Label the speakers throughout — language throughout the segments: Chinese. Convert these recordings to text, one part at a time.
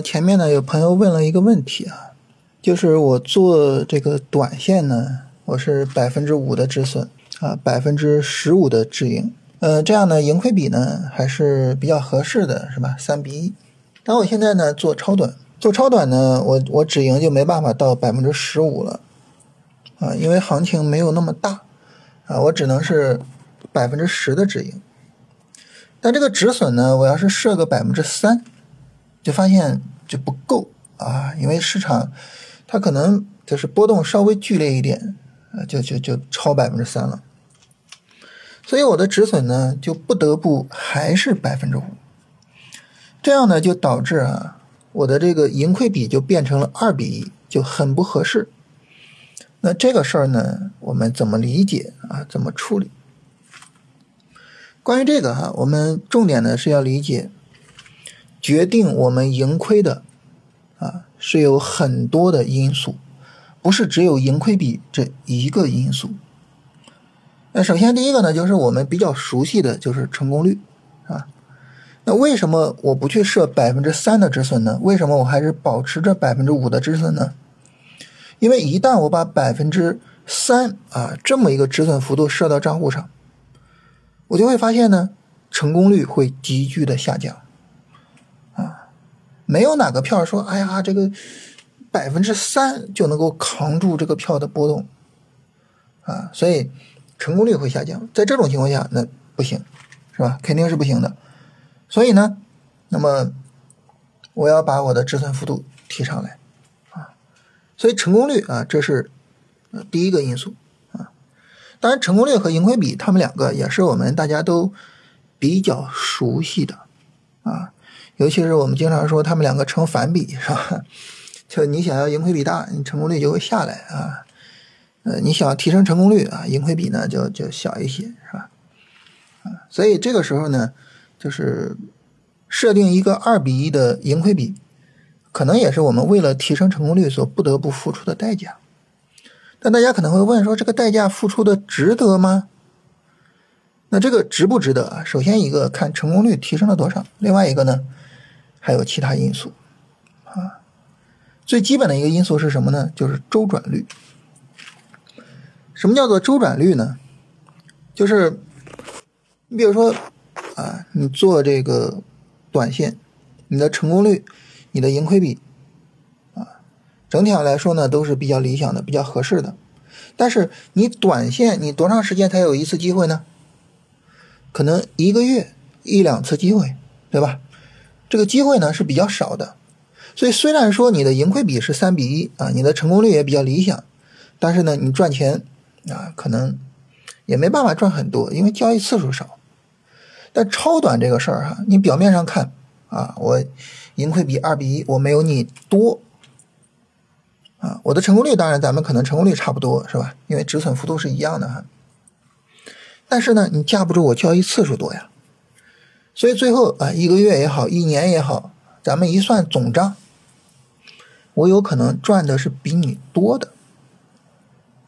Speaker 1: 前面呢有朋友问了一个问题啊，就是我做这个短线呢，我是百分之五的止损啊，百分之十五的止盈，呃，这样呢盈亏比呢还是比较合适的，是吧？三比一。但我现在呢做超短，做超短呢，我我止盈就没办法到百分之十五了啊，因为行情没有那么大啊，我只能是百分之十的止盈。但这个止损呢，我要是设个百分之三。就发现就不够啊，因为市场它可能就是波动稍微剧烈一点，呃，就就就超百分之三了，所以我的止损呢就不得不还是百分之五，这样呢就导致啊我的这个盈亏比就变成了二比一，就很不合适。那这个事儿呢，我们怎么理解啊？怎么处理？关于这个哈，我们重点呢是要理解。决定我们盈亏的，啊，是有很多的因素，不是只有盈亏比这一个因素。那首先第一个呢，就是我们比较熟悉的就是成功率，啊，那为什么我不去设百分之三的止损呢？为什么我还是保持着百分之五的止损呢？因为一旦我把百分之三啊这么一个止损幅度设到账户上，我就会发现呢，成功率会急剧的下降。没有哪个票说，哎呀，这个百分之三就能够扛住这个票的波动，啊，所以成功率会下降。在这种情况下，那不行，是吧？肯定是不行的。所以呢，那么我要把我的止损幅度提上来，啊，所以成功率啊，这是第一个因素啊。当然，成功率和盈亏比，他们两个也是我们大家都比较熟悉的啊。尤其是我们经常说他们两个成反比，是吧？就你想要盈亏比大，你成功率就会下来啊。呃，你想提升成功率啊，盈亏比呢就就小一些，是吧？啊，所以这个时候呢，就是设定一个二比一的盈亏比，可能也是我们为了提升成功率所不得不付出的代价。但大家可能会问说，这个代价付出的值得吗？那这个值不值得？首先一个看成功率提升了多少，另外一个呢？还有其他因素，啊，最基本的一个因素是什么呢？就是周转率。什么叫做周转率呢？就是你比如说啊，你做这个短线，你的成功率、你的盈亏比啊，整体上来说呢都是比较理想的、比较合适的。但是你短线你多长时间才有一次机会呢？可能一个月一两次机会，对吧？这个机会呢是比较少的，所以虽然说你的盈亏比是三比一啊，你的成功率也比较理想，但是呢，你赚钱啊可能也没办法赚很多，因为交易次数少。但超短这个事儿哈，你表面上看啊，我盈亏比二比一，我没有你多啊，我的成功率当然咱们可能成功率差不多是吧？因为止损幅度是一样的哈。但是呢，你架不住我交易次数多呀。所以最后啊，一个月也好，一年也好，咱们一算总账，我有可能赚的是比你多的，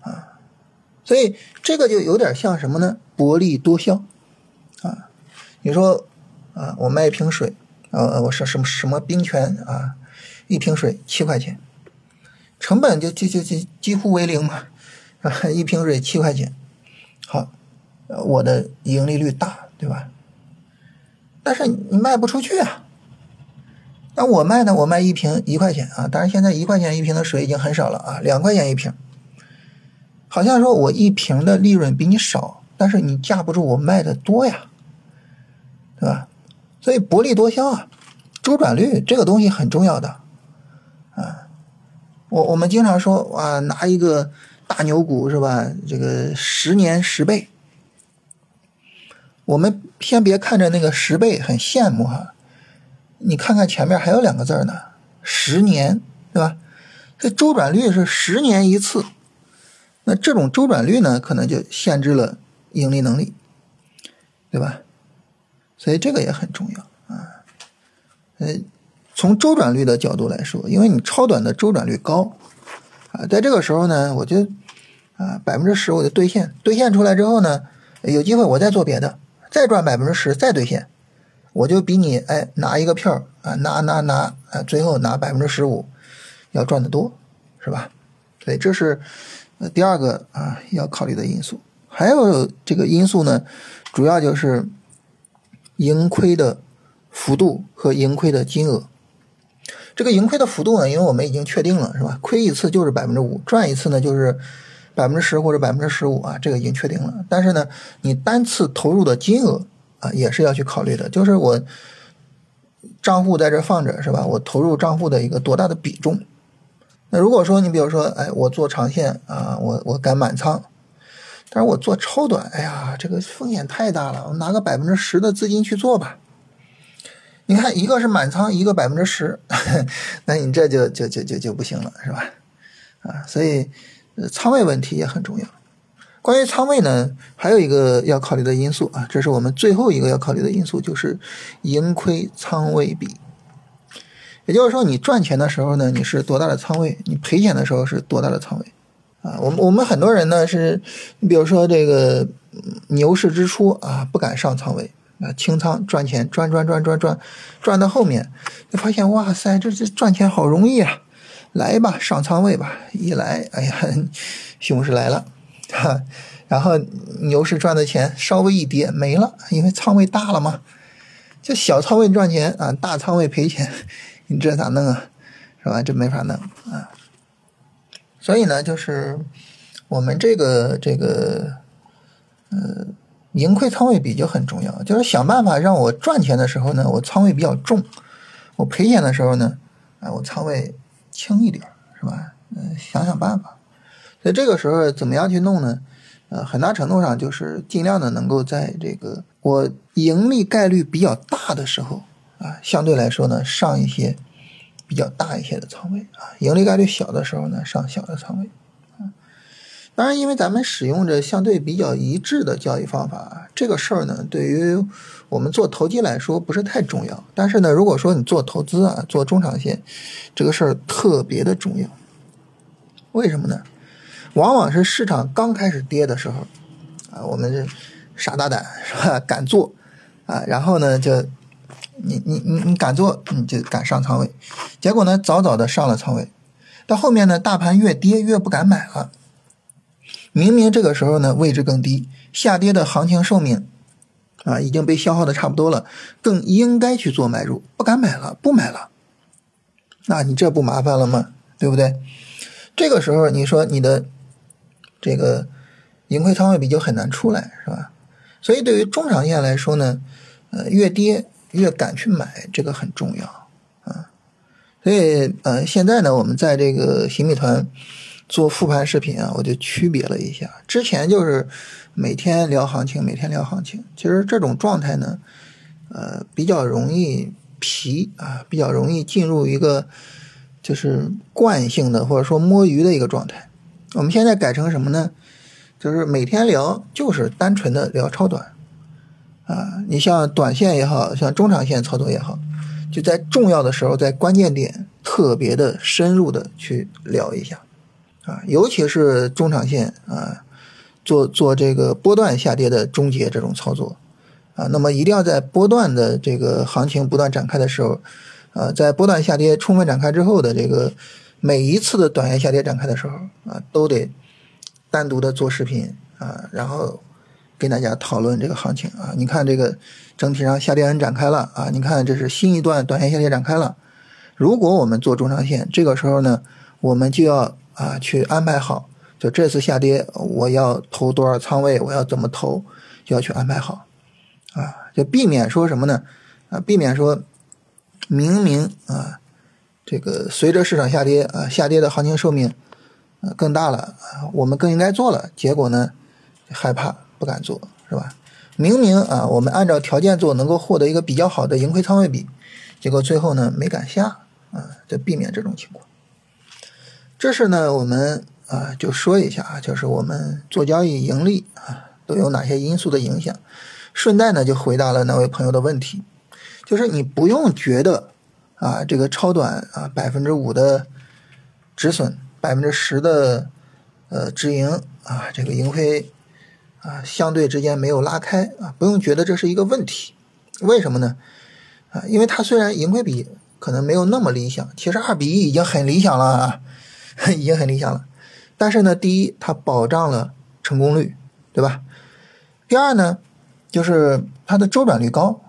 Speaker 1: 啊，所以这个就有点像什么呢？薄利多销，啊，你说啊，我卖一瓶水，呃，我说什么什么冰泉啊，一瓶水七块钱，成本就就就就几乎为零嘛，啊，一瓶水七块钱，好，我的盈利率大，对吧？但是你卖不出去啊！那我卖呢？我卖一瓶一块钱啊！当然现在一块钱一瓶的水已经很少了啊，两块钱一瓶。好像说我一瓶的利润比你少，但是你架不住我卖的多呀，对吧？所以薄利多销啊，周转率这个东西很重要的啊。我我们经常说啊，拿一个大牛股是吧？这个十年十倍。我们先别看着那个十倍很羡慕哈，你看看前面还有两个字呢，十年，对吧？这周转率是十年一次，那这种周转率呢，可能就限制了盈利能力，对吧？所以这个也很重要啊。呃，从周转率的角度来说，因为你超短的周转率高啊，在这个时候呢，我就啊百分之十我就兑现，兑现出来之后呢，有机会我再做别的。再赚百分之十，再兑现，我就比你哎拿一个票啊，拿拿拿啊，最后拿百分之十五，要赚得多，是吧？所以这是第二个啊要考虑的因素。还有这个因素呢，主要就是盈亏的幅度和盈亏的金额。这个盈亏的幅度呢，因为我们已经确定了，是吧？亏一次就是百分之五，赚一次呢就是百分之十或者百分之十五啊，这个已经确定了。但是呢，你单次投入的金额啊，也是要去考虑的，就是我账户在这放着，是吧？我投入账户的一个多大的比重？那如果说你比如说，哎，我做长线啊，我我敢满仓。但是我做超短，哎呀，这个风险太大了。我拿个百分之十的资金去做吧。你看，一个是满仓，一个百分之十，那你这就就就就就不行了，是吧？啊，所以仓位问题也很重要。关于仓位呢，还有一个要考虑的因素啊，这是我们最后一个要考虑的因素，就是盈亏仓位比。也就是说，你赚钱的时候呢，你是多大的仓位；你赔钱的时候是多大的仓位。啊，我们我们很多人呢是，你比如说这个牛市之初啊，不敢上仓位啊，清仓赚钱，赚赚赚赚赚，赚到后面就发现哇塞，这这赚钱好容易啊，来吧，上仓位吧，一来，哎呀，熊市来了，哈，然后牛市赚的钱稍微一跌没了，因为仓位大了嘛，就小仓位赚钱啊，大仓位赔钱，你这咋弄啊？是吧？这没法弄啊。所以呢，就是我们这个这个呃盈亏仓位比就很重要，就是想办法让我赚钱的时候呢，我仓位比较重；我赔钱的时候呢，啊，我仓位轻一点，是吧？嗯，想想办法。所以这个时候怎么样去弄呢？呃，很大程度上就是尽量的能够在这个我盈利概率比较大的时候啊，相对来说呢上一些。比较大一些的仓位啊，盈利概率小的时候呢，上小的仓位。当然，因为咱们使用着相对比较一致的交易方法，这个事儿呢，对于我们做投机来说不是太重要。但是呢，如果说你做投资啊，做中长线，这个事儿特别的重要。为什么呢？往往是市场刚开始跌的时候啊，我们是傻大胆是吧？敢做啊，然后呢就。你你你你敢做，你就敢上仓位，结果呢，早早的上了仓位，到后面呢，大盘越跌越不敢买了。明明这个时候呢，位置更低，下跌的行情寿命啊已经被消耗的差不多了，更应该去做买入，不敢买了，不买了，那你这不麻烦了吗？对不对？这个时候你说你的这个盈亏仓位比就很难出来，是吧？所以对于中长线来说呢，呃，越跌。越敢去买，这个很重要啊。所以，呃，现在呢，我们在这个新米团做复盘视频啊，我就区别了一下。之前就是每天聊行情，每天聊行情。其实这种状态呢，呃，比较容易疲啊，比较容易进入一个就是惯性的或者说摸鱼的一个状态。我们现在改成什么呢？就是每天聊，就是单纯的聊超短。啊，你像短线也好像中长线操作也好，就在重要的时候，在关键点特别的深入的去聊一下，啊，尤其是中长线啊，做做这个波段下跌的终结这种操作，啊，那么一定要在波段的这个行情不断展开的时候，啊，在波段下跌充分展开之后的这个每一次的短线下跌展开的时候，啊，都得单独的做视频啊，然后。跟大家讨论这个行情啊，你看这个整体上下跌展开了啊，你看这是新一段短线下跌展开了。如果我们做中长线，这个时候呢，我们就要啊去安排好，就这次下跌我要投多少仓位，我要怎么投，就要去安排好啊，就避免说什么呢？啊，避免说明明啊这个随着市场下跌啊，下跌的行情寿命啊更大了啊，我们更应该做了，结果呢害怕。不敢做是吧？明明啊，我们按照条件做，能够获得一个比较好的盈亏仓位比，结果最后呢没敢下啊，就避免这种情况。这是呢，我们啊就说一下啊，就是我们做交易盈利啊都有哪些因素的影响。顺带呢就回答了那位朋友的问题，就是你不用觉得啊这个超短啊百分之五的止损，百分之十的呃止盈啊这个盈亏。啊，相对之间没有拉开啊，不用觉得这是一个问题，为什么呢？啊，因为它虽然盈亏比可能没有那么理想，其实二比一已经很理想了啊，已经很理想了。但是呢，第一，它保障了成功率，对吧？第二呢，就是它的周转率高，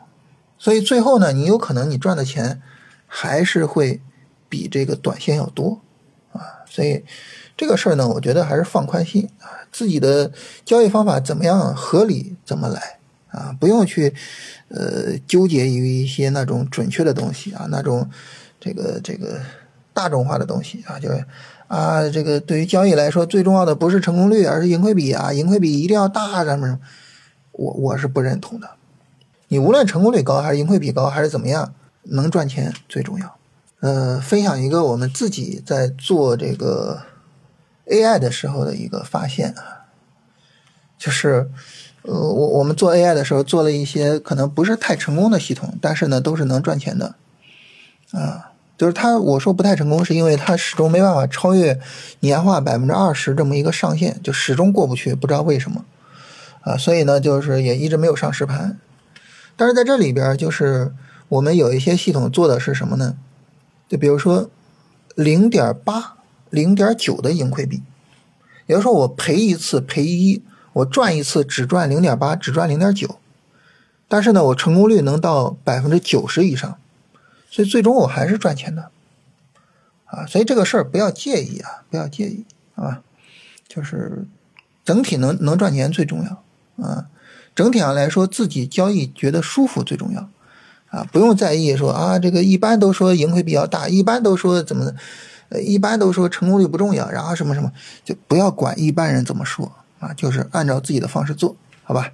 Speaker 1: 所以最后呢，你有可能你赚的钱还是会比这个短线要多啊。所以这个事儿呢，我觉得还是放宽心啊，自己的交易方法怎么样合理怎么来啊，不用去呃纠结于一些那种准确的东西啊，那种这个这个大众化的东西啊，就。啊，这个对于交易来说，最重要的不是成功率，而是盈亏比啊！盈亏比一定要大，什么什么，我我是不认同的。你无论成功率高还是盈亏比高还是怎么样，能赚钱最重要。呃，分享一个我们自己在做这个 AI 的时候的一个发现啊，就是呃，我我们做 AI 的时候做了一些可能不是太成功的系统，但是呢，都是能赚钱的啊。就是他，我说不太成功，是因为他始终没办法超越年化百分之二十这么一个上限，就始终过不去，不知道为什么，啊，所以呢，就是也一直没有上实盘。但是在这里边，就是我们有一些系统做的是什么呢？就比如说零点八、零点九的盈亏比，也就是说我赔一次赔一，我赚一次只赚零点八，只赚零点九，但是呢，我成功率能到百分之九十以上。所以最终我还是赚钱的，啊，所以这个事儿不要介意啊，不要介意啊，就是整体能能赚钱最重要啊，整体上来说自己交易觉得舒服最重要啊，不用在意说啊，这个一般都说盈亏比较大，一般都说怎么，呃，一般都说成功率不重要，然后什么什么，就不要管一般人怎么说啊，就是按照自己的方式做好吧。